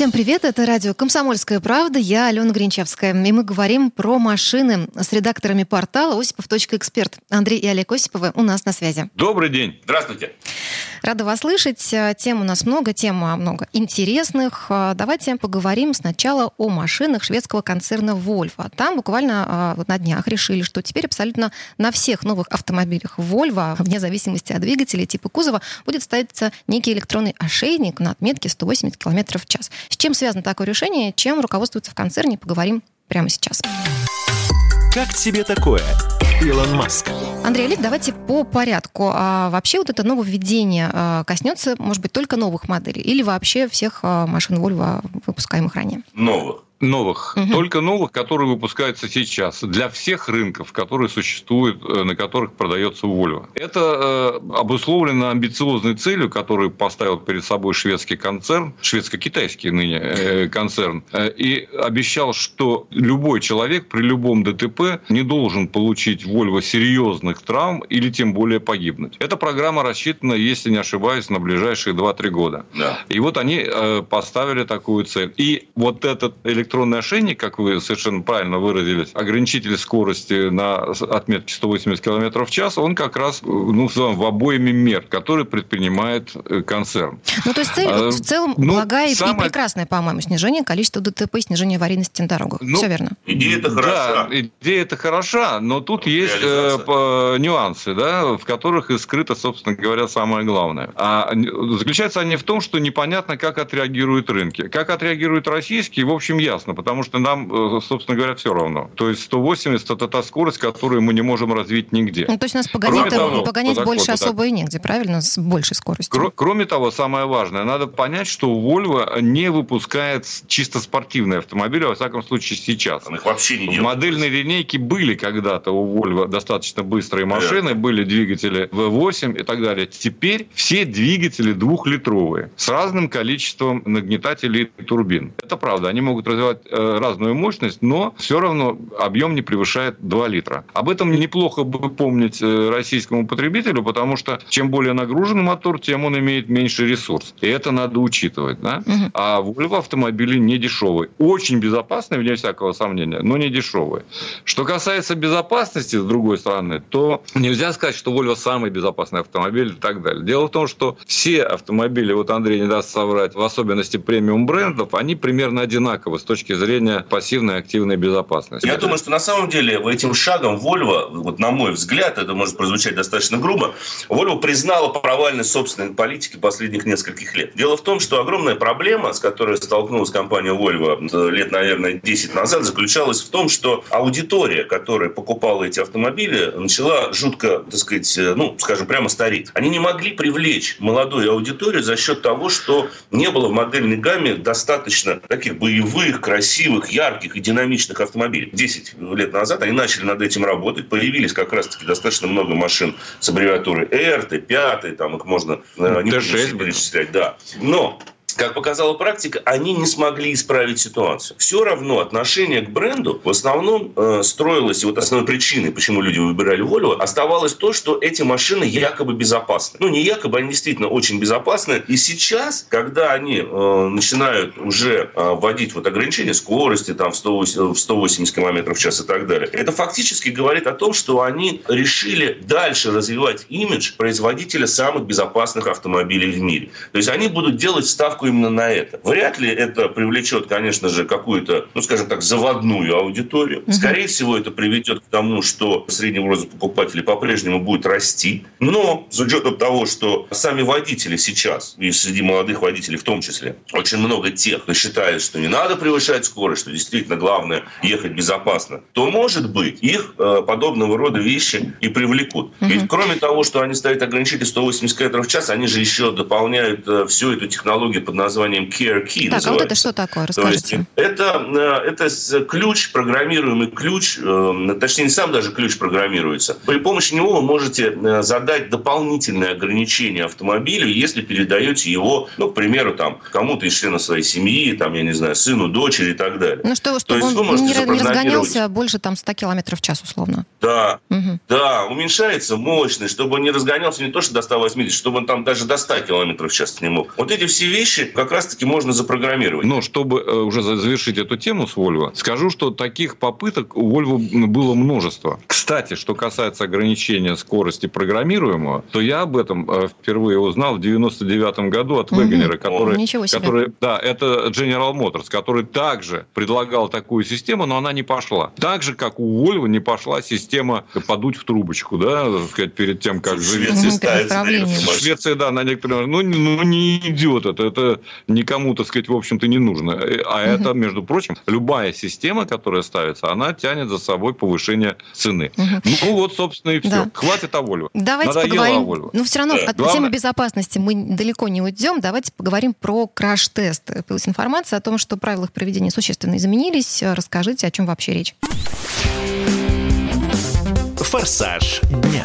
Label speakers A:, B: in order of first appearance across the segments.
A: Всем привет, это радио «Комсомольская правда», я Алена Гринчевская. И мы говорим про машины с редакторами портала «Осипов.эксперт». Андрей и Олег Осиповы у нас на связи.
B: Добрый день. Здравствуйте.
A: Рада вас слышать. Тем у нас много, тем много интересных. Давайте поговорим сначала о машинах шведского концерна Volvo. Там буквально а, вот на днях решили, что теперь абсолютно на всех новых автомобилях Volvo, вне зависимости от двигателя типа кузова, будет ставиться некий электронный ошейник на отметке 180 км в час. С чем связано такое решение, чем руководствуется в концерне, поговорим прямо сейчас.
C: Как тебе такое, Илон Маск?
A: Андрей Олег, давайте по порядку. А вообще вот это нововведение а, коснется, может быть, только новых моделей или вообще всех а, машин Volvo, выпускаемых ранее?
B: Новых. Новых. Угу. Только новых, которые выпускаются сейчас. Для всех рынков, которые существуют, э, на которых продается Volvo. Это э, обусловлено амбициозной целью, которую поставил перед собой шведский концерн, шведско-китайский ныне э, концерн, э, и обещал, что любой человек при любом ДТП не должен получить Volvo серьезных травм или тем более погибнуть. Эта программа рассчитана, если не ошибаюсь, на ближайшие 2-3 года. Да. И вот они э, поставили такую цель. И вот этот электронный электронный ошейник, как вы совершенно правильно выразились, ограничитель скорости на отметке 180 км в час, он как раз ну, в обоими мер, которые предпринимает э, концерн.
A: Ну, то есть цель а, в целом ну, благая самое... и прекрасная, по-моему, снижение количества ДТП, снижение аварийности на дорогах. Ну, Все верно.
B: Идея это хороша. Да, идея это хороша, но тут есть э, по, нюансы, да, в которых и скрыто, собственно говоря, самое главное. А заключаются они в том, что непонятно, как отреагируют рынки. Как отреагируют российские, в общем, ясно ясно, потому что нам, э, собственно говоря, все равно. То есть 180 – это та скорость, которую мы не можем развить нигде.
A: Ну, то есть нас погонять, того, погонять по больше закону, особо и негде, правильно? С большей скоростью.
B: Кр- кроме того, самое важное, надо понять, что Volvo не выпускает чисто спортивные автомобили, во всяком случае сейчас.
D: Он их вообще не делает.
B: Модельные линейки были когда-то у Volvo достаточно быстрые машины, да. были двигатели V8 и так далее. Теперь все двигатели двухлитровые с разным количеством нагнетателей и турбин. Это правда, они могут развивать развивать э, разную мощность, но все равно объем не превышает 2 литра. Об этом неплохо бы помнить э, российскому потребителю, потому что чем более нагружен мотор, тем он имеет меньше ресурс. И это надо учитывать. Да? Угу. А Volvo автомобили не дешевые. Очень безопасные, вне всякого сомнения, но не дешевые. Что касается безопасности, с другой стороны, то нельзя сказать, что Volvo самый безопасный автомобиль и так далее. Дело в том, что все автомобили, вот Андрей не даст соврать, в особенности премиум брендов, они примерно одинаковы с точки точки зрения пассивной активной безопасности.
D: Я думаю, что на самом деле этим шагом Volvo, вот на мой взгляд, это может прозвучать достаточно грубо, Volvo признала провальность собственной политики последних нескольких лет. Дело в том, что огромная проблема, с которой столкнулась компания Volvo лет, наверное, 10 назад, заключалась в том, что аудитория, которая покупала эти автомобили, начала жутко, так сказать, ну, скажем, прямо стареть. Они не могли привлечь молодую аудиторию за счет того, что не было в модельной гамме достаточно таких боевых, красивых, ярких и динамичных автомобилей. Десять лет назад они начали над этим работать. Появились как раз-таки достаточно много машин с аббревиатурой R, Т5, там их можно э, не перечислять. Да. Но как показала практика, они не смогли исправить ситуацию. Все равно отношение к бренду в основном э, строилось, и вот основной причиной, почему люди выбирали Volvo, оставалось то, что эти машины якобы безопасны. Ну, не якобы, они действительно очень безопасны. И сейчас, когда они э, начинают уже э, вводить вот ограничения скорости там, в 180, в 180 км в час и так далее, это фактически говорит о том, что они решили дальше развивать имидж производителя самых безопасных автомобилей в мире. То есть они будут делать ставку именно на это. Вряд ли это привлечет, конечно же, какую-то, ну, скажем так, заводную аудиторию. Угу. Скорее всего, это приведет к тому, что средний возраст покупателей по-прежнему будет расти. Но с учетом того, что сами водители сейчас, и среди молодых водителей в том числе, очень много тех, кто считает, что не надо превышать скорость, что действительно главное ехать безопасно, то, может быть, их э, подобного рода вещи и привлекут. Угу. Ведь кроме того, что они ставят ограничитель 180 км в час, они же еще дополняют э, всю эту технологию под названием Care Key.
A: Так, а вот это что такое? Расскажите.
D: То есть это, это ключ, программируемый ключ, точнее, не сам даже ключ программируется. При помощи него вы можете задать дополнительные ограничения автомобилю, если передаете его, ну, к примеру, там, кому-то из членов своей семьи, там, я не знаю, сыну, дочери и так далее.
A: Ну, что, чтобы он не, не разгонялся больше там 100 км в час, условно.
D: Да, угу. да, уменьшается мощность, чтобы он не разгонялся не то, что до 180, чтобы он там даже до 100 км в час не мог. Вот эти все вещи как раз-таки можно запрограммировать.
B: Но чтобы э, уже завершить эту тему с Volvo, скажу, что таких попыток у Volvo было множество. Кстати, что касается ограничения скорости программируемого, то я об этом э, впервые узнал в 99 году от Вегенера, который, Ничего себе. который, да, это General Motors, который также предлагал такую систему, но она не пошла. Так же, как у Volvo не пошла система подуть в трубочку, да, сказать, перед тем, как
D: Швеция ставится.
B: Швеция, да, на некоторые, ну, ну, не идет это, это никому, так сказать, в общем-то, не нужно. А это, между прочим, любая система, которая ставится, она тянет за собой повышение цены. Ну, вот, собственно, и все. Да. Хватит о Volvo.
A: Давайте Надоело поговорим. О. Ну, все равно да. от Главное... темы безопасности мы далеко не уйдем. Давайте поговорим про краш-тест. Появилась информация о том, что правила их проведения существенно изменились. Расскажите, о чем вообще речь.
C: Форсаж дня.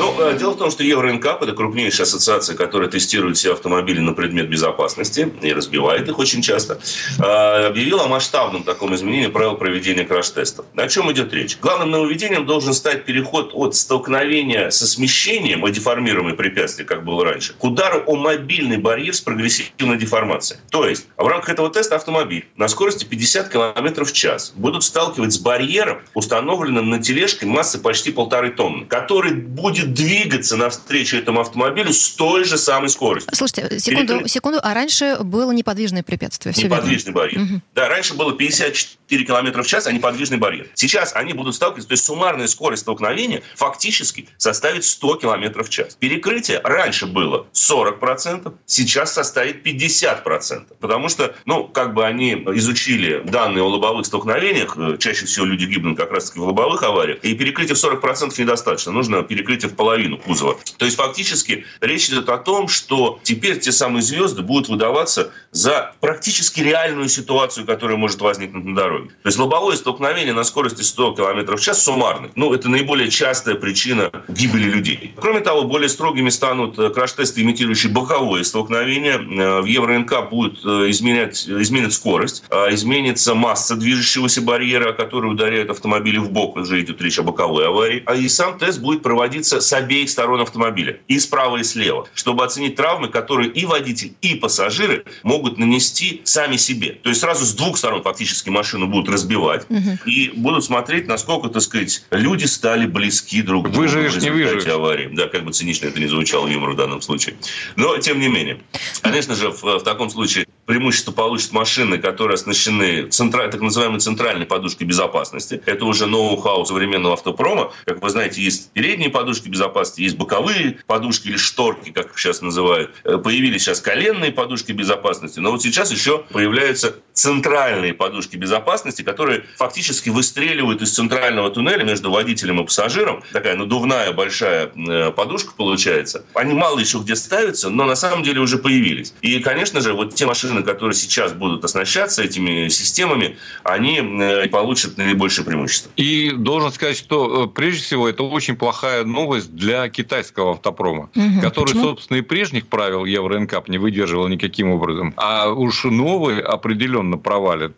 D: Ну, э, дело в том, что Евроинкап – это крупнейшая ассоциация, которая тестирует все автомобили на предмет безопасности и разбивает их очень часто, э, объявила о масштабном таком изменении правил проведения краш-тестов. О чем идет речь? Главным нововведением должен стать переход от столкновения со смещением, о деформируемой препятствии, как было раньше, к удару о мобильный барьер с прогрессивной деформацией. То есть, в рамках этого теста автомобиль на скорости 50 км в час будут сталкивать с барьером, установленным на тележке массой почти полторы тонны, который будет двигаться навстречу этому автомобилю с той же самой скоростью.
A: Слушайте, секунду, Перекры... секунду, а раньше было неподвижное препятствие.
D: Все неподвижный верно? барьер. Угу. Да, раньше было 54 км в час, а неподвижный барьер. Сейчас они будут сталкиваться, то есть суммарная скорость столкновения фактически составит 100 км в час. Перекрытие раньше было 40%, сейчас составит 50%. Потому что, ну, как бы они изучили данные о лобовых столкновениях, э, чаще всего люди гибнут как раз-таки в лобовых авариях, и перекрытие в 40% недостаточно. Нужно перекрытие в половину кузова. То есть фактически речь идет о том, что теперь те самые звезды будут выдаваться за практически реальную ситуацию, которая может возникнуть на дороге. То есть лобовое столкновение на скорости 100 км в час суммарный. Ну, это наиболее частая причина гибели людей. Кроме того, более строгими станут э, краш-тесты, имитирующие боковое столкновение. Э, в Евро-НК будет э, изменять, изменит скорость, а изменится масса движущегося барьера, который ударяет автомобили в бок. Уже идет речь о боковой аварии. А и сам тест будет проводиться с обеих сторон автомобиля, и справа, и слева, чтобы оценить травмы, которые и водитель, и пассажиры могут нанести сами себе. То есть сразу с двух сторон фактически машину будут разбивать угу. и будут смотреть, насколько, так сказать, люди стали близки друг к другу
B: выживешь, в результате
D: не аварии. Да, как бы цинично это не звучало юмор в данном случае. Но, тем не менее, конечно же, в, в таком случае преимущество получат машины, которые оснащены централь, так называемой центральной подушкой безопасности. Это уже ноу-хау современного автопрома. Как вы знаете, есть передние подушки безопасности, есть боковые подушки или шторки, как их сейчас называют. Э, появились сейчас коленные подушки безопасности, но вот сейчас еще появляются центральные подушки безопасности, которые фактически выстреливают из центрального туннеля между водителем и пассажиром. Такая надувная большая э, подушка получается. Они мало еще где ставятся, но на самом деле уже появились. И, конечно же, вот те машины, которые сейчас будут оснащаться этими системами, они э, получат наибольшее преимущество.
B: И должен сказать, что прежде всего это очень плохая новость для китайского автопрома, угу. который, Почему? собственно, и прежних правил Евро-НКАП не выдерживал никаким образом. А уж новый определенно провалит.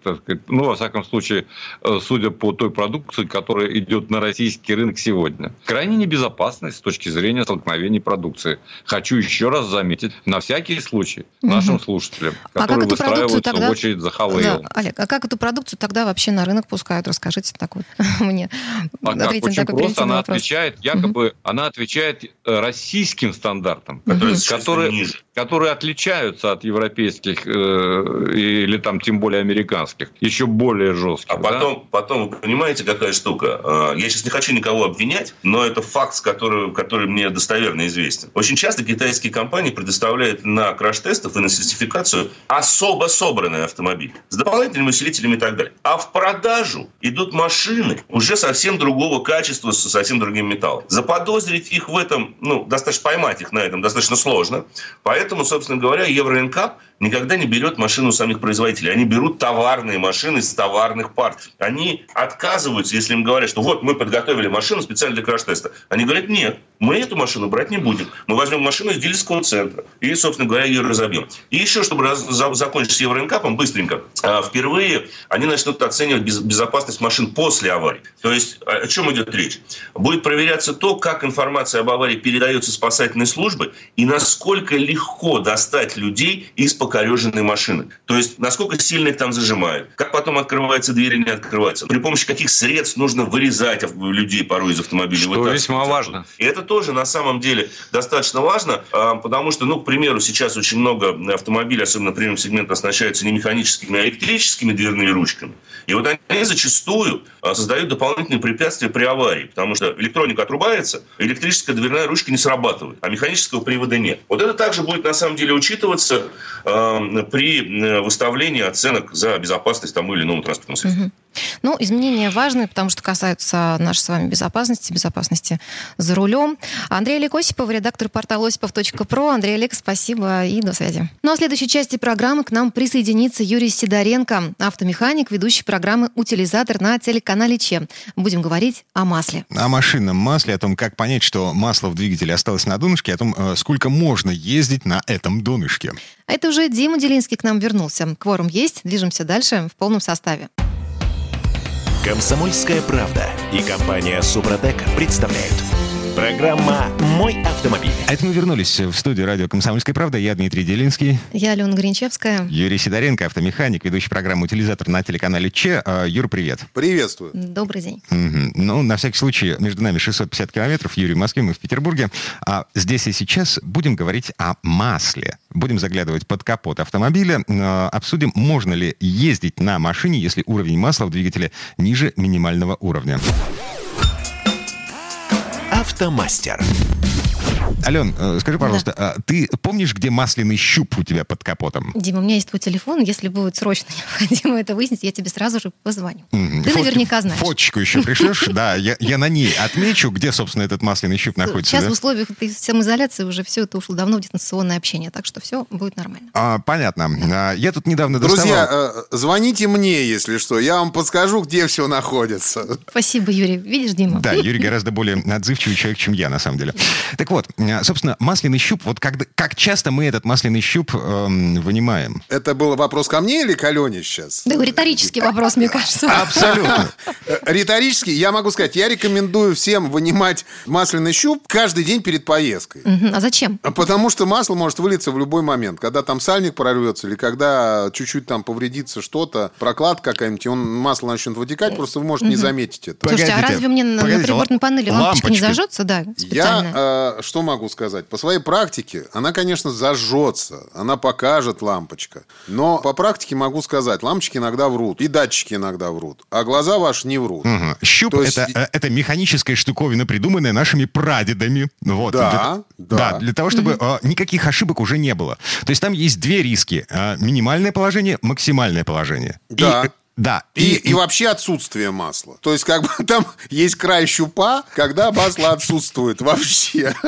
B: Ну, во всяком случае, э, судя по той продукции, которая идет на российский рынок сегодня. Крайне небезопасность с точки зрения столкновений продукции. Хочу еще раз заметить, на всякий случай нашим угу. слушателям, а которые выстраиваются тогда... в очередь за Хавейлом.
A: Да, Олег, а как эту продукцию тогда вообще на рынок пускают? Расскажите так вот мне.
B: А как? Очень просто. Она вопрос. отвечает, якобы угу. она отвечает э, российским стандартам, которые, которые, которые отличаются от европейских э, или там тем более американских, еще более жестких.
D: А потом, да? потом вы понимаете, какая штука? А, я сейчас не хочу никого обвинять, но это факт, который, который мне достоверно известен. Очень часто китайские компании предоставляют на краш-тестов и на сертификацию особо собранный автомобиль с дополнительными усилителями и так далее. А в продажу идут машины уже совсем другого качества, с совсем другим металлом. Заподозрить их в этом, ну, достаточно поймать их на этом достаточно сложно. Поэтому, собственно говоря, Евроинкап никогда не берет машину самих производителей. Они берут товарные машины с товарных партий. Они отказываются, если им говорят, что вот мы подготовили машину специально для краш-теста. Они говорят, нет, мы эту машину брать не будем. Мы возьмем машину из дилерского центра и, собственно говоря, ее разобьем. И еще, чтобы раз, за, закончить с Евроинкапом быстренько, а, впервые они начнут оценивать без, безопасность машин после аварии. То есть о чем идет речь? Будет проверяться то, как информация об аварии передается спасательной службы и насколько легко достать людей из покореженной машины. То есть, насколько сильно их там зажимают, как потом открывается дверь или не открывается, при помощи каких средств нужно вырезать людей порой из автомобиля.
B: Что вот весьма важно.
D: И это тоже на самом деле достаточно важно, а, потому что, ну, к примеру, сейчас очень много автомобилей, особенно премиум сегмента, оснащаются не механическими, а электрическими дверными ручками. И вот они зачастую а, создают дополнительные препятствия при аварии, потому что электроника отрубается, электрическая дверная ручка не срабатывает, а механического привода нет. Вот это также будет на самом деле учитываться э, при выставлении оценок за безопасность тому или иному транспортного средства. Угу.
A: Ну, изменения важны, потому что касаются нашей с вами безопасности, безопасности за рулем. Андрей Олег Осипов, редактор портала осипов.про. Андрей Олег, спасибо и до связи. Ну а в следующей части программы к нам присоединится Юрий Сидоренко, автомеханик, ведущий программы «Утилизатор» на телеканале ЧЕ. Будем говорить о масле.
E: О машинном масле, о том, как понять, что масло в двигателе осталось на донышке, о том, э, сколько можно ездить на этом донышке.
A: А это уже Дима Делинский к нам вернулся. Кворум есть, движемся дальше в полном составе.
C: Комсомольская правда и компания Супротек представляют – Программа «Мой автомобиль».
E: А это мы вернулись в студию радио «Комсомольская правда». Я Дмитрий Делинский.
A: Я Алена Гринчевская.
E: Юрий Сидоренко, автомеханик, ведущий программу «Утилизатор» на телеканале Че. А, Юр, привет.
F: Приветствую.
A: Добрый день.
E: Угу. Ну, на всякий случай, между нами 650 километров. Юрий в Москве, мы в Петербурге. А здесь и сейчас будем говорить о масле. Будем заглядывать под капот автомобиля. А, обсудим, можно ли ездить на машине, если уровень масла в двигателе ниже минимального уровня.
C: Автомастер.
E: Ален, э, скажи, пожалуйста, да. ты помнишь, где масляный щуп у тебя под капотом?
A: Дима, у меня есть твой телефон. Если будет срочно необходимо это выяснить, я тебе сразу же позвоню. Mm-hmm. Ты Фот... наверняка знаешь.
E: Фоточку еще пришлешь? Да, я на ней отмечу, где, собственно, этот масляный щуп находится.
A: Сейчас в условиях самоизоляции уже все это ушло давно в дистанционное общение, так что все будет нормально.
E: А, понятно. А, я тут недавно
F: Друзья, э, звоните мне, если что. Я вам подскажу, где все находится.
A: Спасибо, Юрий. Видишь, Дима?
E: Да, Юрий гораздо более отзывчивый человек, чем я, на самом деле. Так вот, собственно, масляный щуп, вот как, как часто мы этот масляный щуп эм, вынимаем?
F: Это был вопрос ко мне или к Алене сейчас?
A: Да, риторический вопрос, мне кажется.
E: Абсолютно.
F: Риторический, я могу сказать, я рекомендую всем вынимать масляный щуп каждый день перед поездкой.
A: А зачем?
F: Потому что масло может вылиться в любой момент. Когда там сальник прорвется или когда чуть-чуть там повредится что-то, прокладка какая-нибудь, и он, масло начнет вытекать, просто вы можете не заметить это.
A: Слушайте, а разве мне на приборной панели лампочка не зажжется? Да,
F: Я э, что могу сказать? По своей практике она, конечно, зажжется, она покажет лампочка. Но по практике могу сказать, лампочки иногда врут, и датчики иногда врут, а глаза ваши не врут.
E: Угу. Щуп есть... это, э, это механическая штуковина, придуманная нашими прадедами. Вот.
F: Да,
E: для, да. да. Для того, чтобы угу. никаких ошибок уже не было. То есть там есть две риски. Э, минимальное положение, максимальное положение.
F: Да.
E: И да.
F: И, и, и вообще отсутствие масла. То есть, как бы там есть край щупа, когда масло отсутствует вообще.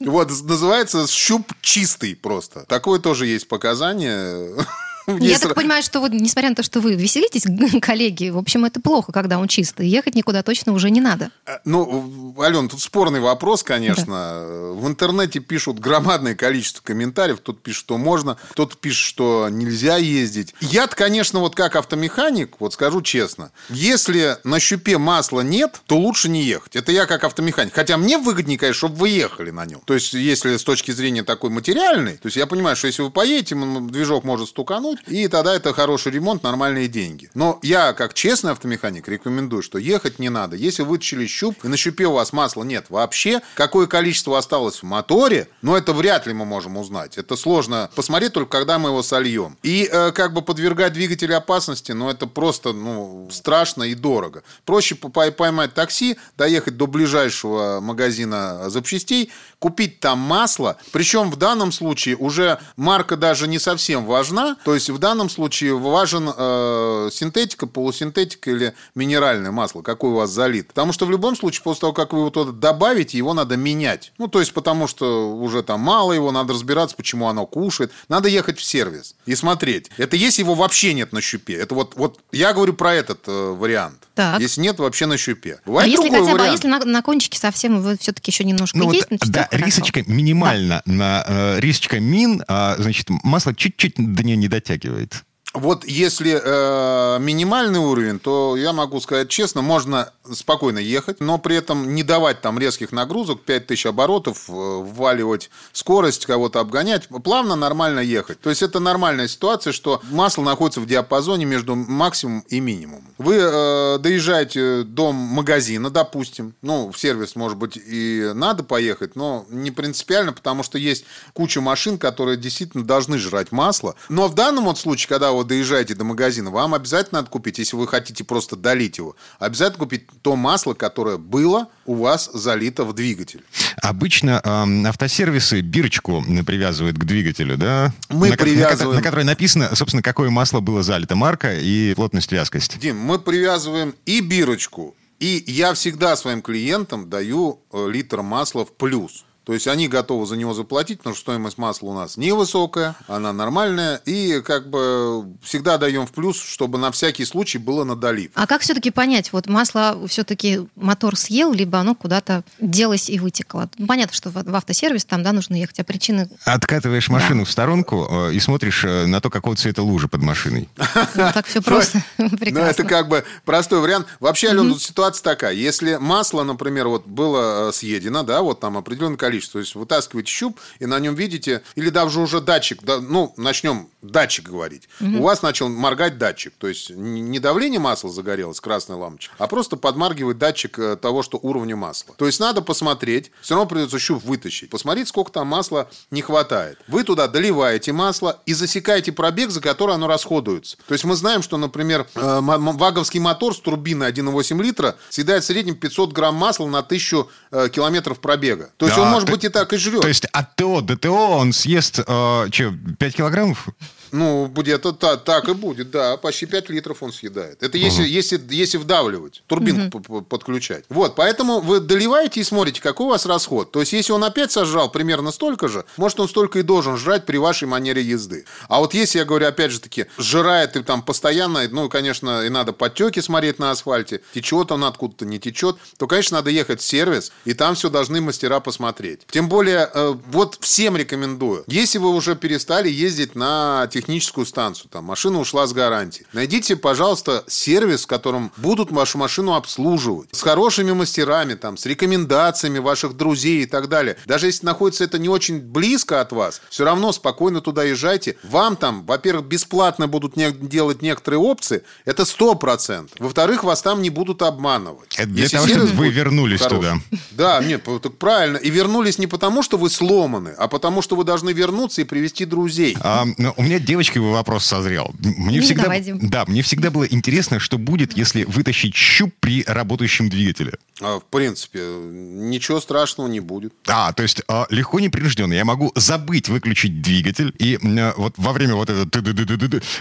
F: Вот, называется щуп чистый просто. Такое тоже есть показание.
A: Я так понимаю, что вот, несмотря на то, что вы веселитесь, коллеги, в общем, это плохо, когда он чистый. Ехать никуда точно уже не надо.
F: Э, ну, Ален, тут спорный вопрос, конечно. В интернете пишут громадное количество комментариев. Кто-то пишет, что можно, кто-то пишет, что нельзя ездить. я конечно, вот как автомеханик, вот скажу честно, если на щупе масла нет, то лучше не ехать. Это я как автомеханик. Хотя мне выгоднее, конечно, чтобы вы ехали на нем. То есть, если с точки зрения такой материальной, то есть я понимаю, что если вы поедете, движок может стукануть, щупануть, и тогда это хороший ремонт, нормальные деньги. Но я, как честный автомеханик, рекомендую, что ехать не надо. Если вытащили щуп, и на щупе у вас масла нет вообще, какое количество осталось в моторе, ну, это вряд ли мы можем узнать. Это сложно посмотреть только, когда мы его сольем. И э, как бы подвергать двигатель опасности, ну, это просто, ну, страшно и дорого. Проще поймать такси, доехать до ближайшего магазина запчастей, купить там масло. Причем в данном случае уже марка даже не совсем важна. То есть в данном случае важен э, синтетика, полусинтетика или минеральное масло, какое у вас залит. Потому что в любом случае, после того, как вы его туда добавите, его надо менять. Ну, то есть потому что уже там мало его, надо разбираться, почему оно кушает. Надо ехать в сервис и смотреть. Это если его вообще нет на щупе. Это вот, вот я говорю про этот э, вариант.
A: Так.
F: Если нет, вообще на щупе.
A: А Бывает а если хотя бы, а если на, на кончике совсем вы все-таки еще немножко ну, есть,
E: вот, да, рисочка минимально да. на э, рисочка мин, а, значит, масло чуть-чуть до нее не дотягивает. articulate.
F: Вот если э, минимальный уровень, то я могу сказать честно, можно спокойно ехать, но при этом не давать там резких нагрузок, 5000 оборотов, э, вваливать скорость, кого-то обгонять, плавно, нормально ехать. То есть это нормальная ситуация, что масло находится в диапазоне между максимум и минимум. Вы э, доезжаете до магазина, допустим, ну, в сервис, может быть, и надо поехать, но не принципиально, потому что есть куча машин, которые действительно должны жрать масло. Но в данном вот случае, когда вы доезжаете до магазина, вам обязательно надо купить, если вы хотите просто долить его, обязательно купить то масло, которое было у вас залито в двигатель.
E: Обычно э, автосервисы бирочку привязывают к двигателю, да?
F: Мы
E: на,
F: привязываем...
E: На, на которой написано, собственно, какое масло было залито, марка и плотность вязкость.
F: Дим, мы привязываем и бирочку, и я всегда своим клиентам даю э, литр масла в плюс. То есть они готовы за него заплатить, потому что стоимость масла у нас невысокая, она нормальная, и как бы всегда даем в плюс, чтобы на всякий случай было на долив.
A: А как все-таки понять, вот масло все-таки мотор съел, либо оно куда-то делось и вытекло? Понятно, что в автосервис там, да, нужно ехать, а причины...
E: Откатываешь машину да. в сторонку э, и смотришь э, на то, какого цвета лужа под машиной.
A: Ну, так все просто.
F: Ну, это как бы простой вариант. Вообще, Алена, ситуация такая. Если масло, например, вот было э, съедено, да, вот там определенное количество, количество. То есть вытаскиваете щуп, и на нем видите, или даже уже датчик, да, ну, начнем датчик говорить. Угу. У вас начал моргать датчик. То есть не давление масла загорелось, красная лампочка, а просто подмаргивает датчик э, того, что уровня масла. То есть надо посмотреть, все равно придется щуп вытащить, посмотреть, сколько там масла не хватает. Вы туда доливаете масло и засекаете пробег, за который оно расходуется. То есть мы знаем, что, например, э, ваговский мотор с турбиной 1,8 литра съедает в среднем 500 грамм масла на 1000 э, километров пробега. То есть да, он может быть и так и жрет.
E: То есть от ТО до ТО он съест э, что, 5 килограммов?
F: Ну, где-то так, так и будет, да. Почти 5 литров он съедает. Это если, угу. если, если вдавливать, турбинку угу. подключать. Вот, поэтому вы доливаете и смотрите, какой у вас расход. То есть, если он опять сожрал примерно столько же, может, он столько и должен жрать при вашей манере езды. А вот если, я говорю, опять же таки, жирает и там постоянно, ну, конечно, и надо подтеки смотреть на асфальте, течет он откуда-то, не течет, то, конечно, надо ехать в сервис, и там все должны мастера посмотреть. Тем более, э, вот всем рекомендую. Если вы уже перестали ездить на техническую станцию, там машина ушла с гарантией, найдите, пожалуйста, сервис, в котором будут вашу машину обслуживать, с хорошими мастерами, там, с рекомендациями ваших друзей и так далее. Даже если находится это не очень близко от вас, все равно спокойно туда езжайте. Вам там, во-первых, бесплатно будут не- делать некоторые опции, это сто процентов. Во-вторых, вас там не будут обманывать.
E: Это для если того, чтобы вы вернулись хороший. туда.
F: Да, нет, так правильно. И вернулись не потому, что вы сломаны, а потому, что вы должны вернуться и привести друзей.
E: А, ну, у меня девочка вопрос созрел. Мне всегда,
A: давай,
E: да, мне всегда было интересно, что будет, если вытащить щуп при работающем двигателе.
F: А, в принципе, ничего страшного не будет.
E: А, то есть а, легко непринужденно. Я могу забыть выключить двигатель, и а, вот во время вот этого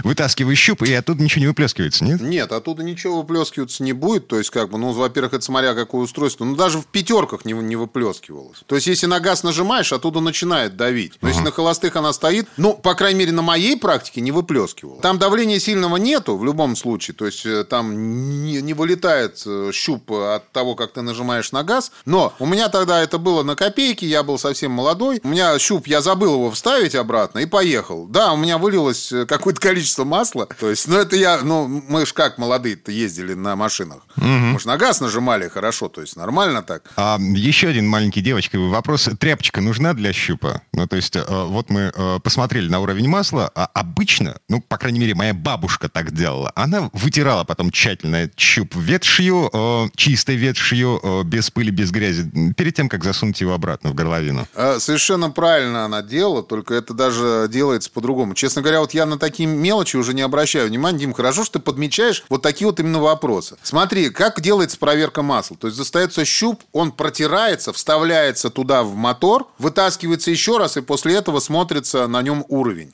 E: вытаскиваю щуп, и оттуда ничего не выплескивается, нет?
F: Нет, оттуда ничего выплескиваться не будет. То есть, как бы, ну, во-первых, это смотря какое устройство. Ну, даже в пятерках не, не выплескивалось. То есть, если на газ нажимаешь, оттуда начинает давить. Ага. если на холостых она стоит, ну, по крайней мере, на моей практике не выплескивала. Там давления сильного нету в любом случае. То есть, э, там не, не вылетает э, щуп от того, как ты нажимаешь на газ. Но у меня тогда это было на копейки, я был совсем молодой. У меня щуп, я забыл его вставить обратно и поехал. Да, у меня вылилось э, какое-то количество масла. То есть, ну это я, ну мы ж как молодые-то ездили на машинах. Угу. Мы ж на газ нажимали хорошо, то есть нормально так.
E: А, еще один маленький девочка вопрос. Тряпочка нужна для щупа? Ну то есть, вот мы посмотрели на уровень масла, а а, обычно, ну, по крайней мере, моя бабушка так делала, она вытирала потом тщательно щуп ветшью, э, чистой ветшью, э, без пыли, без грязи, перед тем, как засунуть его обратно в горловину.
F: Э, Совершенно правильно она делала, только это даже делается по-другому. Честно говоря, вот я на такие мелочи уже не обращаю внимания. Дим, хорошо, что ты подмечаешь вот такие вот именно вопросы. Смотри, как делается проверка масла. То есть достается щуп, он протирается, вставляется туда в мотор, вытаскивается еще раз, и после этого смотрится на нем уровень.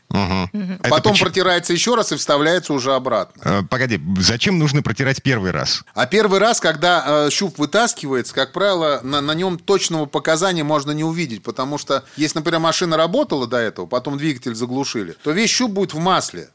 E: Это
F: Потом
E: почему-
F: протирается еще раз и вставляется уже обратно.
E: Э, Погоди, зачем нужно протирать первый раз?
F: А первый раз, когда э, щуп вытаскивается, как правило, на, на нем точного показания можно не увидеть, потому что если, например, машина работала до этого, потом двигатель заглушили, то весь щуп будет в масле.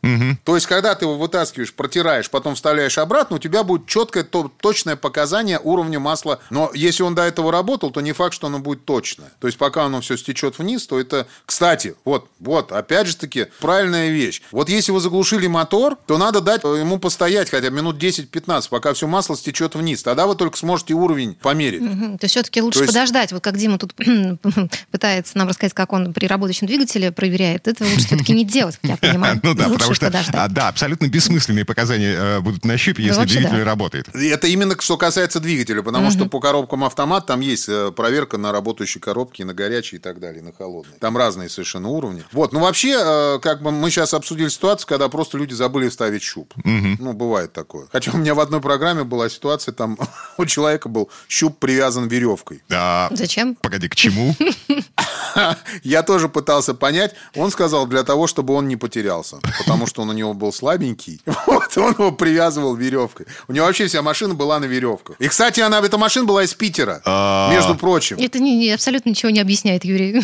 F: То есть, когда ты его вытаскиваешь, протираешь, потом вставляешь обратно, у тебя будет четкое, то- точное показание уровня масла. Но если он до этого работал, то не факт, что оно будет точное. То есть, пока оно все стечет вниз, то это... Кстати, вот, вот, опять же таки, правильная вещь. Вот если вы заглушили мотор, то надо дать ему постоять хотя бы минут 10-15, пока все масло стечет вниз. Тогда вы только сможете уровень померить.
A: Мгм. То есть все-таки лучше
F: То есть-
A: подождать. Вот как Дима тут пытается нам рассказать, как он при работающем двигателе проверяет. Это лучше все-таки не делать, как я понимаю.
E: Ну да, потому что, а, да, абсолютно бессмысленные показания э, будут на щупе, если двигатель работает.
F: И Это именно что касается двигателя, потому что по коробкам автомат там есть э, проверка на работающие коробки, на горячие и так далее, на холодные. Там разные совершенно уровни. Вот, ну вообще, э, как бы мы сейчас обсудили ситуацию, когда просто люди забыли вставить щуп. Ну, бывает такое. Хотя у меня в одной программе была ситуация, там у человека был щуп привязан веревкой.
E: Да.
A: Зачем?
E: Погоди, к чему?
F: Я тоже пытался понять. Он сказал, для того, чтобы он не потерялся. Потому что он у него был слабенький. Вот, он его привязывал веревкой. У него вообще вся машина была на веревках. И, кстати, она, эта машина была из Питера.
E: А.
F: Между прочим.
A: Это не, не- абсолютно ничего не объясняет, Юрий.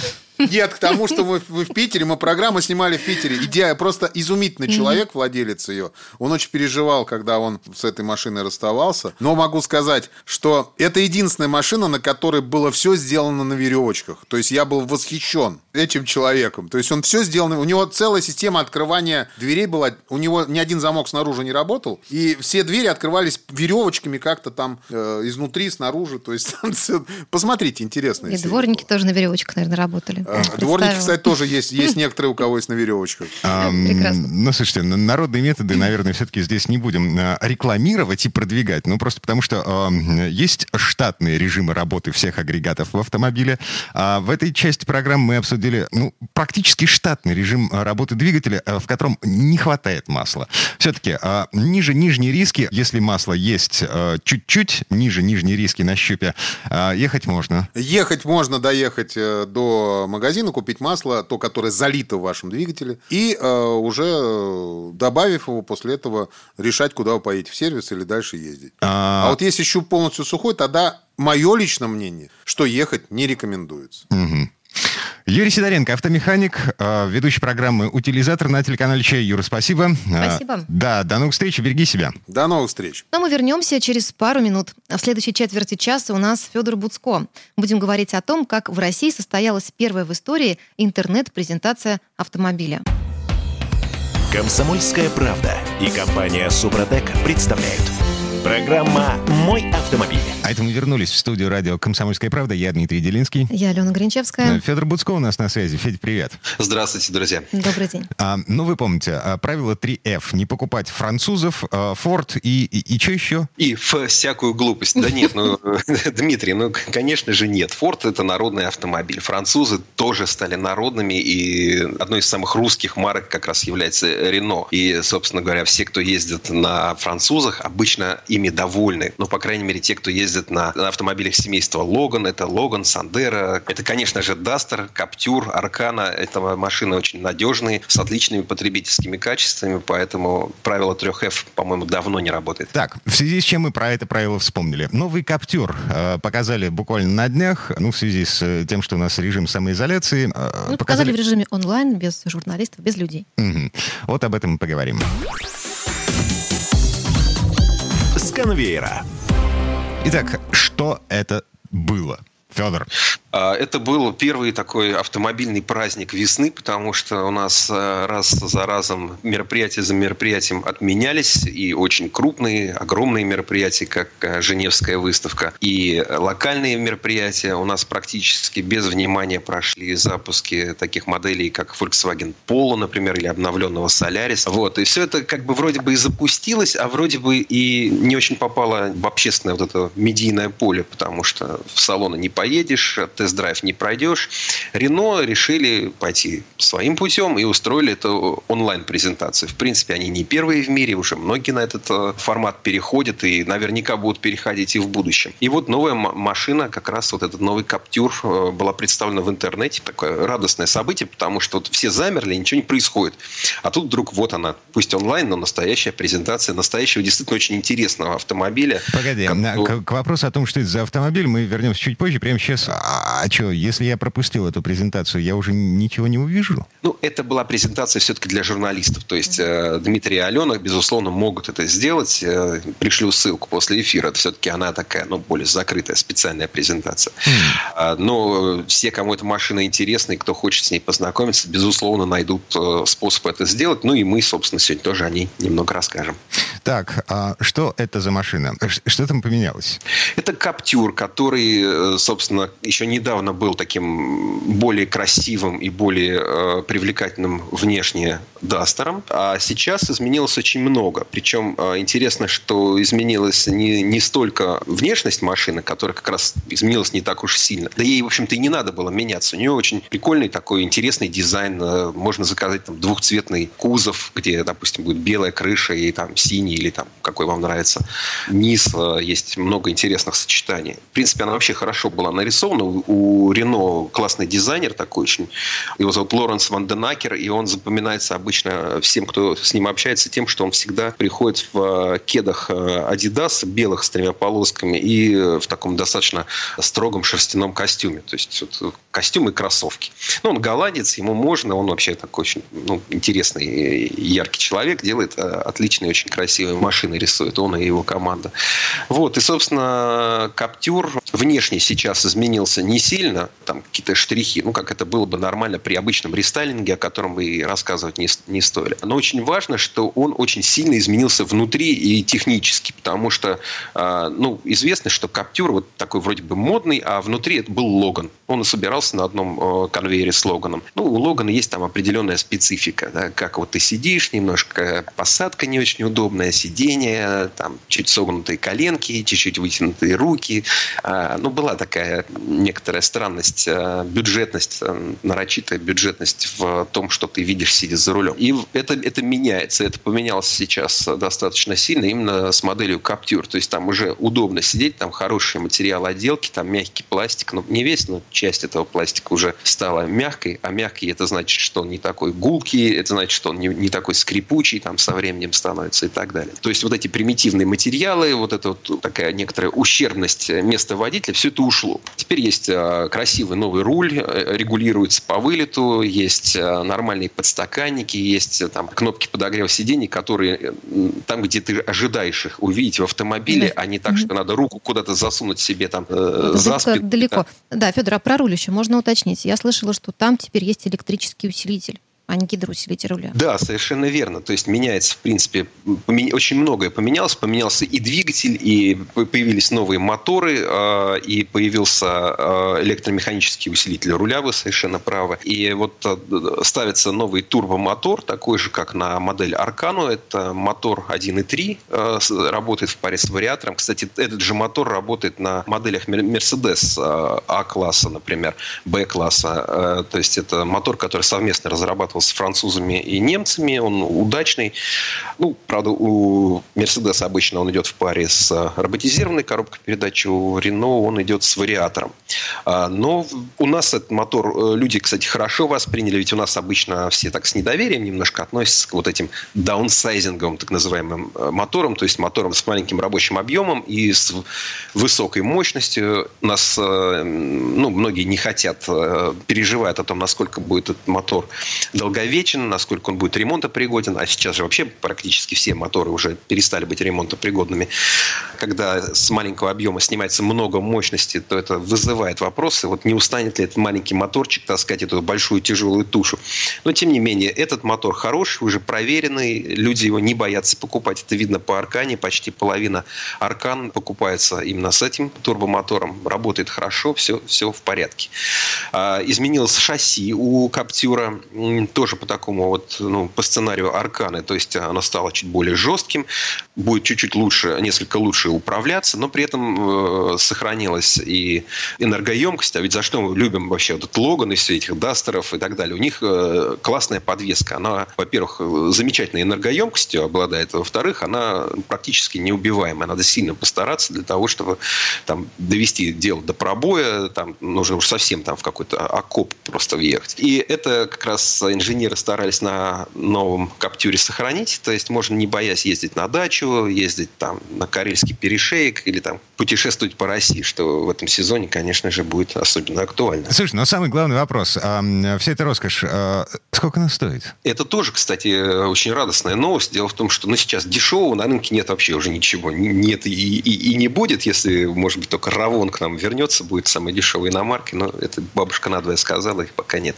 F: Нет, к тому, что мы, мы в Питере, мы программу снимали в Питере. Идея просто изумительный человек, владелец ее. Он очень переживал, когда он с этой машиной расставался. Но могу сказать, что это единственная машина, на которой было все сделано на веревочках. То есть я был восхищен этим человеком. То есть он все сделано. У него целая система открывания дверей была. У него ни один замок снаружи не работал. И все двери открывались веревочками как-то там э, изнутри, снаружи. То есть посмотрите, интересно.
A: И дворники тоже на веревочках, наверное, работали.
F: А, Дворники, кстати, тоже есть. Есть некоторые, у кого есть на веревочках.
A: Прекрасно.
E: Ну, слушайте, народные методы, наверное, все-таки здесь не будем а, рекламировать и продвигать. Ну, просто потому что есть штатные режимы работы всех агрегатов в автомобиле. А в этой части программы мы обсудили ну, практически штатный режим а, работы двигателя, в котором не хватает масла. Все-таки а, ниже нижние риски, если масло есть чуть-чуть, ниже нижние риски на щупе, а, ехать можно.
F: Ехать можно доехать э, до магазина, купить масло, то, которое залито в вашем двигателе, и э, уже э, добавив его, после этого решать, куда вы поедете, в сервис или дальше ездить.
E: А,
F: А вот если щуп полностью сухой, тогда мое личное мнение, что ехать не рекомендуется.
E: Юрий Сидоренко, автомеханик, э, ведущий программы «Утилизатор» на телеканале «Чай». Юра, спасибо. Э,
A: Спасибо.
E: Да, до новых встреч, береги себя.
F: До новых встреч.
A: Но мы вернемся через пару минут. В следующей четверти часа у нас Федор Буцко. Будем говорить о том, как в России состоялась первая в истории интернет-презентация автомобиля.
C: Комсомольская правда и компания Супротек представляют. Программа «Мой автомобиль».
E: А это мы вернулись в студию радио «Комсомольская правда». Я Дмитрий Делинский.
A: Я Алена Гринчевская.
E: Федор Буцко у нас на связи. Федь, привет.
G: Здравствуйте, друзья.
A: Добрый день.
E: А, ну, вы помните, а, правило 3F. Не покупать французов, а, Форд и, и, что еще?
G: И всякую глупость. Да нет, ну, Дмитрий, ну, конечно же нет. Форд – это народный автомобиль. Французы тоже стали народными, и одной из самых русских марок как раз является Рено. И, собственно говоря, все, кто ездит на французах, обычно ими довольны. Ну, по крайней мере, те, кто ездит на, на автомобилях семейства Логан, это Логан, Сандера, это, конечно же, Дастер, Каптюр, Аркана. Это машины очень надежные, с отличными потребительскими качествами, поэтому правило 3F, по-моему, давно не работает.
E: Так, в связи с чем мы про это правило вспомнили. Новый Каптюр э, показали буквально на днях, ну, в связи с э, тем, что у нас режим самоизоляции. э,
A: Ну, показали в режиме онлайн, без журналистов, без людей.
E: Мгм. Вот об этом мы поговорим.
C: С конвейера.
E: Итак, что это было? Федор.
G: А, это был первый такой автомобильный праздник весны, потому что у нас э, раз за разом мероприятия за мероприятием отменялись, и очень крупные, огромные мероприятия, как э, Женевская выставка, и локальные мероприятия у нас практически без внимания прошли запуски таких моделей, как Volkswagen Polo, например, или обновленного Solaris. Вот. И все это как бы вроде бы и запустилось, а вроде бы и не очень попало в общественное вот это медийное поле, потому что в салоны не поедешь, тест-драйв не пройдешь. Рено решили пойти своим путем и устроили эту онлайн-презентацию. В принципе, они не первые в мире, уже многие на этот э, формат переходят и наверняка будут переходить и в будущем. И вот новая машина, как раз вот этот новый Каптюр э, была представлена в интернете. Такое радостное событие, потому что вот все замерли, ничего не происходит. А тут вдруг вот она, пусть онлайн, но настоящая презентация настоящего действительно очень интересного автомобиля.
E: Погоди, к, к вопросу о том, что это за автомобиль, мы вернемся чуть позже. Прямо сейчас а, что, если я пропустил эту презентацию, я уже ничего не увижу?
G: Ну, это была презентация все-таки для журналистов. То есть э, Дмитрий и Алена, безусловно, могут это сделать. Э, пришлю ссылку после эфира. Это все-таки она такая, ну, более закрытая, специальная презентация. Mm. Но все, кому эта машина интересна и кто хочет с ней познакомиться, безусловно, найдут э, способ это сделать. Ну и мы, собственно, сегодня тоже о ней немного расскажем.
E: Так, а что это за машина? Что там поменялось?
G: Это Каптюр, который, э, собственно, еще недавно был таким более красивым и более э, привлекательным внешне Дастером, а сейчас изменилось очень много. Причем э, интересно, что изменилась не, не столько внешность машины, которая как раз изменилась не так уж сильно. Да ей, в общем-то, и не надо было меняться. У нее очень прикольный такой интересный дизайн. Э, можно заказать там двухцветный кузов, где, допустим, будет белая крыша и там синий или там какой вам нравится низ. Э, есть много интересных сочетаний. В принципе, она вообще хорошо была нарисована. У Рено классный дизайнер такой очень. Его зовут Лоренс Ванденакер, и он запоминается обычно всем, кто с ним общается, тем, что он всегда приходит в э, кедах Adidas белых с тремя полосками и в таком достаточно строгом шерстяном костюме. То есть вот, костюм и кроссовки. Ну, он голландец, ему можно, он вообще такой очень ну, интересный, яркий человек, делает э, отличные, очень красивые машины, рисует он и его команда. Вот, и, собственно, Каптюр внешне сейчас изменился не сильно, там какие-то штрихи, ну, как это было бы нормально при обычном рестайлинге, о котором вы и рассказывать не, не стоили. Но очень важно, что он очень сильно изменился внутри и технически, потому что, э, ну, известно, что Каптюр вот такой вроде бы модный, а внутри это был Логан. Он собирался на одном э, конвейере с Логаном. Ну, у Логана есть там определенная специфика, да, как вот ты сидишь, немножко посадка не очень удобная, сиденье, там чуть согнутые коленки, чуть-чуть вытянутые руки. А, ну, была такая некоторая странность, э, бюджетность, нарочитая бюджетность в том, что ты видишь, сидя за рулем. И это, это меняется, это поменялось сейчас достаточно сильно именно с моделью Capture. То есть там уже удобно сидеть, там хороший материал отделки, там мягкий пластик, ну, не весь, но часть этого пластика уже стала мягкой, а мягкий это значит, что он не такой гулкий, это значит, что он не, не такой скрипучий, там со временем становится и так далее. То есть вот эти примитивные материалы, вот эта вот такая некоторая ущербность места водителя, все это ушло. Теперь есть э, красивый новый руль, э, регулируется по вылету, есть э, нормальные подстаканники, есть там кнопки подогрева сидений, которые там, где ты ожидаешь их увидеть в автомобиле, да. а не так, что надо руку куда-то засунуть себе там э, за спину.
A: Далеко. Да, Федор, а про руль еще можно уточнить. Я слышала, что там теперь есть электрический усилитель а не гидроусилитель руля.
G: Да, совершенно верно. То есть меняется, в принципе, очень многое поменялось. Поменялся и двигатель, и появились новые моторы, а, и появился а, электромеханический усилитель руля, вы совершенно правы. И вот а, ставится новый турбомотор, такой же, как на модель Аркану. Это мотор 1.3, работает в паре с вариатором. Кстати, этот же мотор работает на моделях Mercedes А-класса, например, Б-класса. То есть это мотор, который совместно разрабатывался с французами и немцами, он удачный. Ну, правда, у Мерседеса обычно он идет в паре с роботизированной коробкой передач, у Рено он идет с вариатором. А, но у нас этот мотор э, люди, кстати, хорошо восприняли, ведь у нас обычно все так с недоверием немножко относятся к вот этим даунсайзинговым, так называемым э, моторам, то есть моторам с маленьким рабочим объемом и с высокой мощностью. Нас, э, ну, многие не хотят, переживают о том, насколько будет этот мотор долговечен, насколько он будет ремонтопригоден. А сейчас же вообще практически все моторы уже перестали быть ремонтопригодными. Когда с маленького объема снимается много мощности, то это вызывает вопросы. Вот не устанет ли этот маленький моторчик таскать эту большую тяжелую тушу. Но, тем не менее, этот мотор хороший, уже проверенный. Люди его не боятся покупать. Это видно по Аркане. Почти половина Аркан покупается именно с этим турбомотором. Работает хорошо, все, все в порядке. А, изменилось шасси у Каптюра. Тоже по такому вот, ну, по сценарию Арканы. То есть оно стало чуть более жестким. Будет чуть-чуть лучше, несколько лучше управляться. Но при этом э, сохранилась и энергоемкость. А ведь за что мы любим вообще вот этот Логан и все этих Дастеров и так далее. У них э, классная подвеска. Она, во-первых, замечательной энергоемкостью обладает. Во-вторых, она практически неубиваемая. Надо сильно постараться для того, чтобы там, довести дело до пробоя. Там нужно уж совсем там в какой-то окоп просто въехать. И это как раз инженеры старались на новом Каптюре сохранить. То есть можно не боясь ездить на дачу, ездить там на Карельский перешеек или там путешествовать по России, что в этом сезоне, конечно же, будет особенно актуально.
E: Слушай, но самый главный вопрос. А, вся эта роскошь, а, сколько она стоит?
G: Это тоже, кстати, очень радостная новость. Дело в том, что ну, сейчас дешевого на рынке нет вообще уже ничего. Нет и, и, и не будет, если, может быть, только Равон к нам вернется, будет самой дешевой иномаркой. Но это бабушка надвое сказала, их пока нет.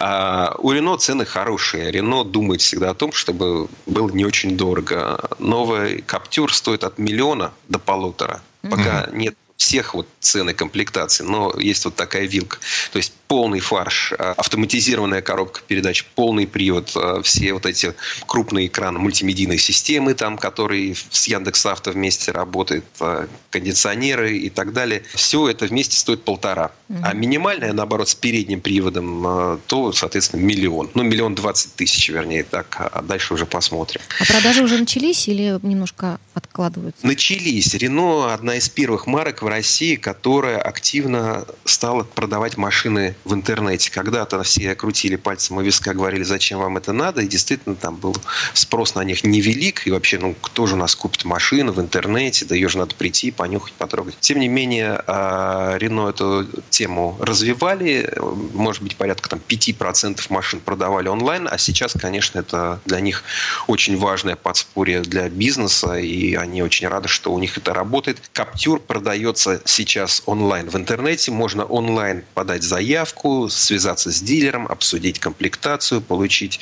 G: А у Рено цены хорошие. Рено думает всегда о том, чтобы было не очень дорого. Новый Каптюр стоит от миллиона до полутора. Пока mm-hmm. нет всех вот цены комплектации, но есть вот такая вилка. То есть полный фарш, а, автоматизированная коробка передач, полный привод, а, все вот эти крупные экраны мультимедийной системы, там, которые с Яндекс Авто вместе работают, а, кондиционеры и так далее. Все это вместе стоит полтора. Mm-hmm. А минимальная, наоборот, с передним приводом, то, соответственно, миллион. Ну, миллион двадцать тысяч, вернее, так. А дальше уже посмотрим.
A: А продажи уже начались или немножко откладываются?
G: Начались. Рено одна из первых марок в России, которая активно стала продавать машины в интернете. Когда-то все крутили пальцем у виска, говорили, зачем вам это надо, и действительно там был спрос на них невелик, и вообще, ну, кто же у нас купит машину в интернете, да ее же надо прийти, понюхать, потрогать. Тем не менее, а, Рено эту тему развивали, может быть, порядка там 5% машин продавали онлайн, а сейчас, конечно, это для них очень важное подспорье для бизнеса, и они очень рады, что у них это работает. Каптюр продается сейчас онлайн в интернете, можно онлайн подать заявку, заявку, связаться с дилером, обсудить комплектацию, получить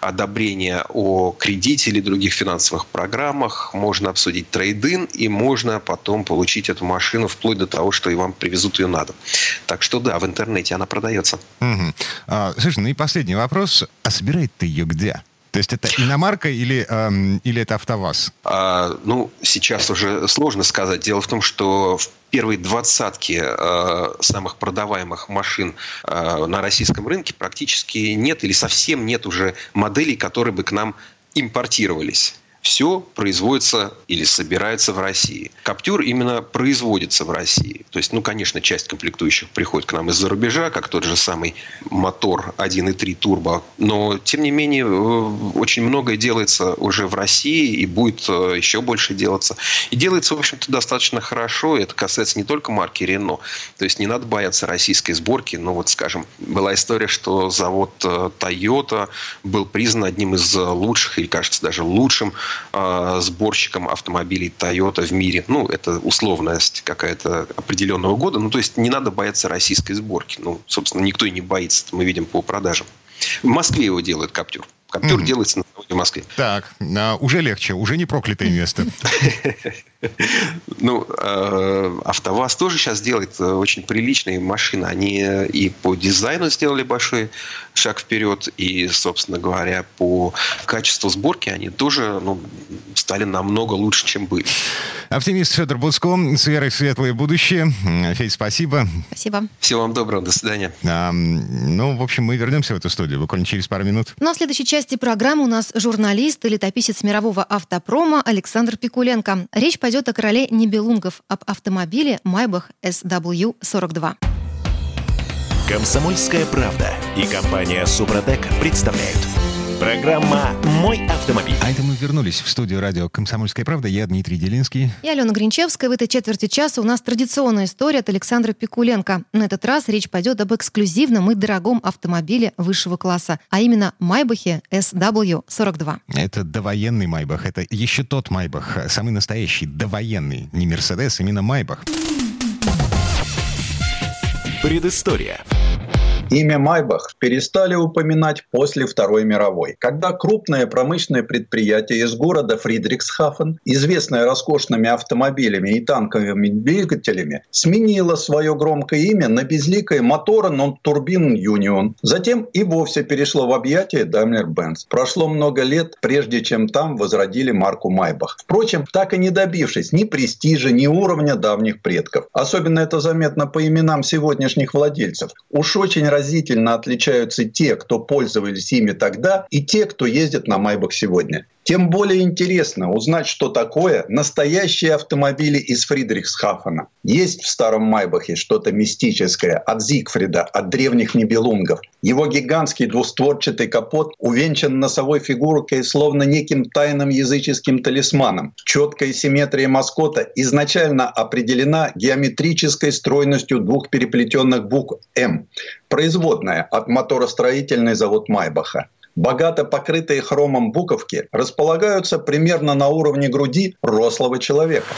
G: одобрение о кредите или других финансовых программах. Можно обсудить трейдин и можно потом получить эту машину вплоть до того, что и вам привезут ее на дом. Так что да, в интернете она продается.
E: Угу. А, слушай, ну и последний вопрос. А собирает ты ее где? То есть это иномарка или, эм, или это АвтоВАЗ?
G: А, ну, сейчас уже сложно сказать. Дело в том, что в первые двадцатки э, самых продаваемых машин э, на российском рынке практически нет или совсем нет уже моделей, которые бы к нам импортировались все производится или собирается в России. Каптюр именно производится в России. То есть, ну, конечно, часть комплектующих приходит к нам из-за рубежа, как тот же самый мотор 1.3 турбо. Но, тем не менее, э, очень многое делается уже в России и будет э, еще больше делаться. И делается, в общем-то, достаточно хорошо. Это касается не только марки Renault. То есть, не надо бояться российской сборки. Но вот, скажем, была история, что завод э, Toyota был признан одним из лучших, или, кажется, даже лучшим э, сборщиком автомобилей Toyota в мире. Ну, это условность какая-то определенного года. Ну, то есть не надо бояться российской сборки. Ну, собственно, никто и не боится. Мы видим по продажам. В Москве его делает Каптюр. Каптюр mm-hmm. делается на заводе в Москве.
E: Так, а, уже легче, уже не проклятое место.
G: Ну, э, АвтоВАЗ тоже сейчас делает э, очень приличные машины. Они и по дизайну сделали большой шаг вперед, и, собственно говоря, по качеству сборки они тоже ну, стали намного лучше, чем были.
E: Оптимист Федор Буцко с верой в светлое будущее. Федь, спасибо.
A: Спасибо.
G: Всего вам доброго. До свидания.
E: А, ну, в общем, мы вернемся в эту студию буквально через пару минут.
A: Ну, а в следующей части программы у нас журналист и летописец мирового автопрома Александр Пикуленко. Речь пойдет о короле Нибелунгов, об автомобиле Maybach SW42.
C: Комсомольская правда и компания Супротек представляют. Программа «Мой автомобиль».
E: А это мы вернулись в студию радио «Комсомольская правда». Я Дмитрий Делинский.
A: И Алена Гринчевская. В этой четверти часа у нас традиционная история от Александра Пикуленко. На этот раз речь пойдет об эксклюзивном и дорогом автомобиле высшего класса, а именно Майбахе SW42.
E: Это довоенный Майбах. Это еще тот Майбах, самый настоящий, довоенный. Не Мерседес, именно Майбах.
C: Предыстория.
H: Имя Майбах перестали упоминать после Второй мировой, когда крупное промышленное предприятие из города Фридриксхафен, известное роскошными автомобилями и танковыми двигателями, сменило свое громкое имя на безликое мотора Non-Turbine Union. Затем и вовсе перешло в объятия Daimler-Benz. Прошло много лет, прежде чем там возродили марку Майбах. Впрочем, так и не добившись ни престижа, ни уровня давних предков. Особенно это заметно по именам сегодняшних владельцев. Уж очень разительно отличаются те, кто пользовались ими тогда, и те, кто ездит на Майбах сегодня. Тем более интересно узнать, что такое настоящие автомобили из Фридрихсхафена. Есть в старом Майбахе что-то мистическое от Зигфрида, от древних небелунгов. Его гигантский двустворчатый капот увенчан носовой фигуркой, словно неким тайным языческим талисманом. Четкая симметрия маскота изначально определена геометрической стройностью двух переплетенных букв «М», производная от моторостроительный завод Майбаха богато покрытые хромом буковки располагаются примерно на уровне груди рослого человека.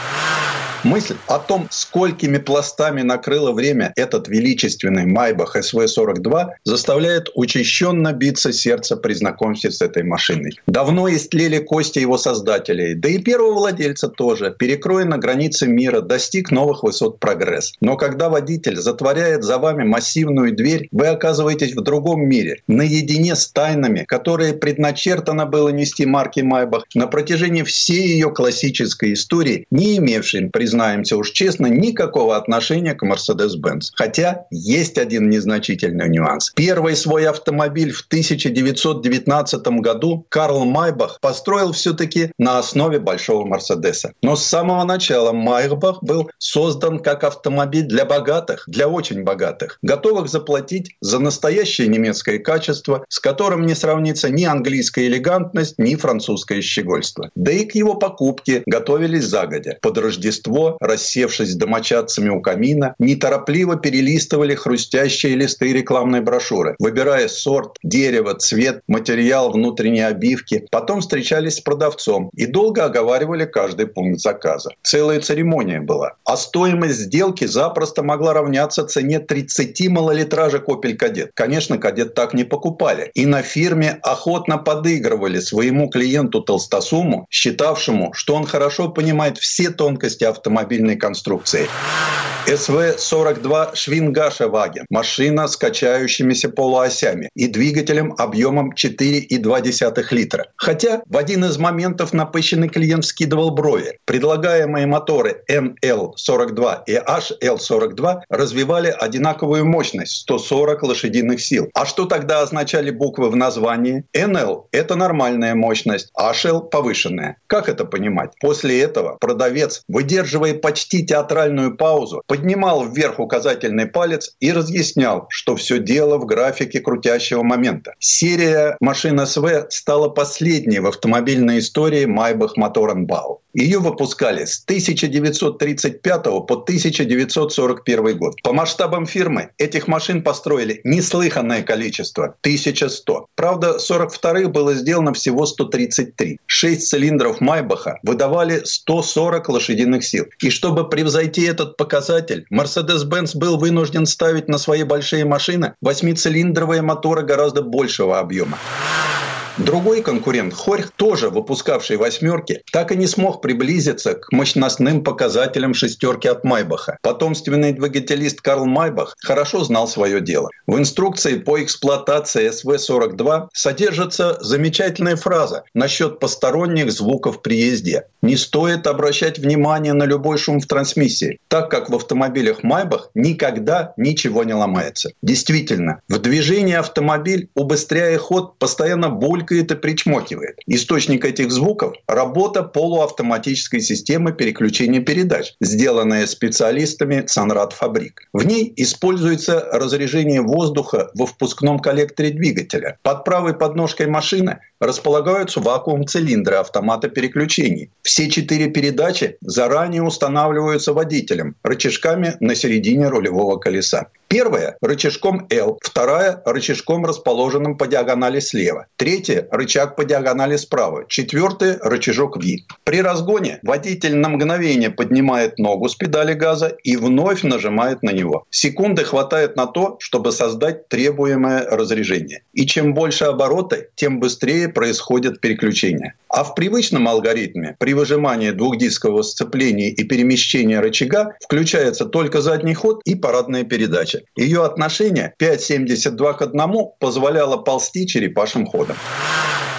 H: Мысль о том, сколькими пластами накрыло время этот величественный Майбах СВ-42, заставляет учащенно биться сердце при знакомстве с этой машиной. Давно истлели кости его создателей, да и первого владельца тоже. Перекроен на границе мира, достиг новых высот прогресс. Но когда водитель затворяет за вами массивную дверь, вы оказываетесь в другом мире, наедине с тайнами, которые предначертано было нести марки Майбах на протяжении всей ее классической истории, не имевшим при признаемся уж честно, никакого отношения к Mercedes-Benz. Хотя есть один незначительный нюанс. Первый свой автомобиль в 1919 году Карл Майбах построил все-таки на основе большого Мерседеса. Но с самого начала Майбах был создан как автомобиль для богатых, для очень богатых, готовых заплатить за настоящее немецкое качество, с которым не сравнится ни английская элегантность, ни французское щегольство. Да и к его покупке готовились загодя. Под Рождество его, рассевшись домочадцами у камина, неторопливо перелистывали хрустящие листы рекламной брошюры, выбирая сорт, дерево, цвет, материал внутренней обивки. Потом встречались с продавцом и долго оговаривали каждый пункт заказа. Целая церемония была. А стоимость сделки запросто могла равняться цене 30 малолитражек Opel Кадет. Конечно, Кадет так не покупали. И на фирме охотно подыгрывали своему клиенту Толстосуму, считавшему, что он хорошо понимает все тонкости автомобиля автомобильной конструкции. СВ-42 Швингаша Ваген. Машина с качающимися полуосями и двигателем объемом 4,2 литра. Хотя в один из моментов напыщенный клиент скидывал брови. Предлагаемые моторы ML-42 и HL-42 развивали одинаковую мощность – 140 лошадиных сил. А что тогда означали буквы в названии? NL – это нормальная мощность, HL – повышенная. Как это понимать? После этого продавец выдерживает выдерживая почти театральную паузу, поднимал вверх указательный палец и разъяснял, что все дело в графике крутящего момента. Серия машин СВ стала последней в автомобильной истории Майбах Моторенбау. Ее выпускали с 1935 по 1941 год. По масштабам фирмы этих машин построили неслыханное количество – 1100. Правда, 42-х было сделано всего 133. Шесть цилиндров Майбаха выдавали 140 лошадиных сил. И чтобы превзойти этот показатель, Mercedes-Benz был вынужден ставить на свои большие машины восьмицилиндровые моторы гораздо большего объема. Другой конкурент Хорьх, тоже выпускавший восьмерки, так и не смог приблизиться к мощностным показателям шестерки от Майбаха. Потомственный двигателист Карл Майбах хорошо знал свое дело. В инструкции по эксплуатации СВ-42 содержится замечательная фраза насчет посторонних звуков при езде. Не стоит обращать внимание на любой шум в трансмиссии, так как в автомобилях Майбах никогда ничего не ломается. Действительно, в движении автомобиль, убыстряя ход, постоянно булькает и причмокивает. Источник этих звуков – работа полуавтоматической системы переключения передач, сделанная специалистами Санрад Фабрик. В ней используется разрежение воздуха во впускном коллекторе двигателя. Под правой подножкой машины располагаются вакуум-цилиндры автомата переключений. Все четыре передачи заранее устанавливаются водителем рычажками на середине рулевого колеса. Первая – рычажком L, вторая – рычажком, расположенным по диагонали слева, третья – рычаг по диагонали справа, четвертая – рычажок V. При разгоне водитель на мгновение поднимает ногу с педали газа и вновь нажимает на него. Секунды хватает на то, чтобы создать требуемое разрежение. И чем больше обороты, тем быстрее происходит переключение. А в привычном алгоритме при выжимании двухдискового сцепления и перемещении рычага включается только задний ход и парадная передача задача. Ее отношение 5,72 к 1 позволяло ползти черепашим ходом.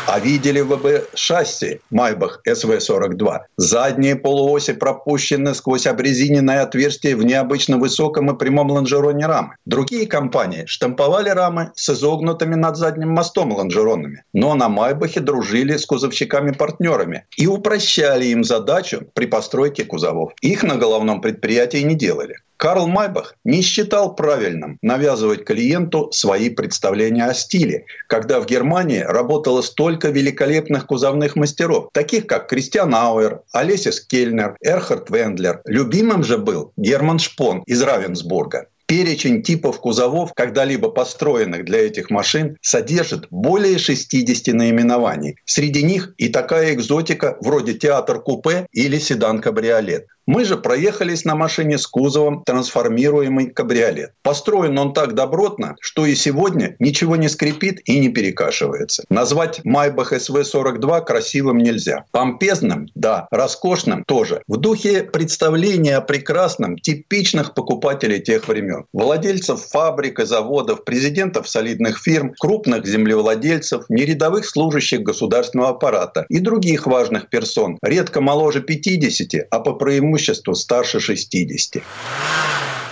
H: А видели вы бы шасси Майбах СВ-42. Задние полуоси пропущены сквозь обрезиненное отверстие в необычно высоком и прямом лонжероне рамы. Другие компании штамповали рамы с изогнутыми над задним мостом лонжеронами. Но на Майбахе дружили с кузовщиками-партнерами и упрощали им задачу при постройке кузовов. Их на головном предприятии не делали. Карл Майбах не считал правильным навязывать клиенту свои представления о стиле, когда в Германии работало столько великолепных кузовных мастеров, таких как Кристиан Ауэр, Олесис Кельнер, Эрхард Вендлер. Любимым же был Герман Шпон из Равенсбурга. Перечень типов кузовов, когда-либо построенных для этих машин, содержит более 60 наименований. Среди них и такая экзотика вроде театр-купе или седан-кабриолет. Мы же проехались на машине с кузовом трансформируемый кабриолет. Построен он так добротно, что и сегодня ничего не скрипит и не перекашивается. Назвать Майбах СВ-42 красивым нельзя. Помпезным – да, роскошным – тоже. В духе представления о прекрасном типичных покупателей тех времен. Владельцев фабрик и заводов, президентов солидных фирм, крупных землевладельцев, нерядовых служащих государственного аппарата и других важных персон, редко моложе 50, а по преимуществу преимуществу старше 60.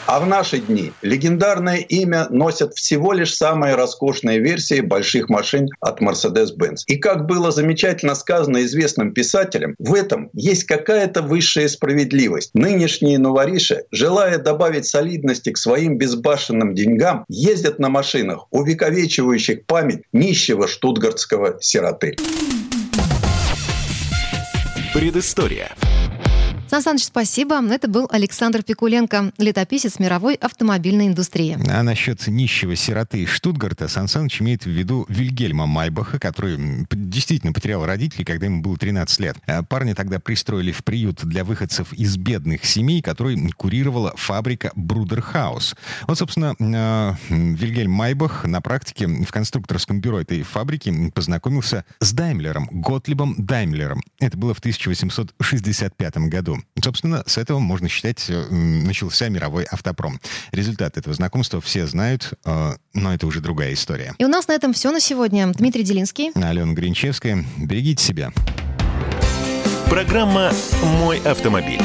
H: А в наши дни легендарное имя носят всего лишь самые роскошные версии больших машин от Mercedes-Benz. И как было замечательно сказано известным писателем, в этом есть какая-то высшая справедливость. Нынешние новориши, желая добавить солидности к своим безбашенным деньгам, ездят на машинах, увековечивающих память нищего штутгартского сироты.
C: Предыстория.
A: Сан Саныч, спасибо. Это был Александр Пикуленко, летописец мировой автомобильной индустрии.
E: А насчет нищего сироты из Штутгарта Сан Саныч имеет в виду Вильгельма Майбаха, который действительно потерял родителей, когда ему было 13 лет. А парня тогда пристроили в приют для выходцев из бедных семей, который курировала фабрика Брудерхаус. Вот, собственно, а, Вильгельм Майбах на практике в конструкторском бюро этой фабрики познакомился с Даймлером, Готлибом Даймлером. Это было в 1865 году. Собственно, с этого, можно считать, э, начался мировой автопром. Результат этого знакомства все знают, э, но это уже другая история.
A: И у нас на этом все на сегодня. Дмитрий Делинский.
E: Алена Гринчевская. Берегите себя.
C: Программа «Мой автомобиль».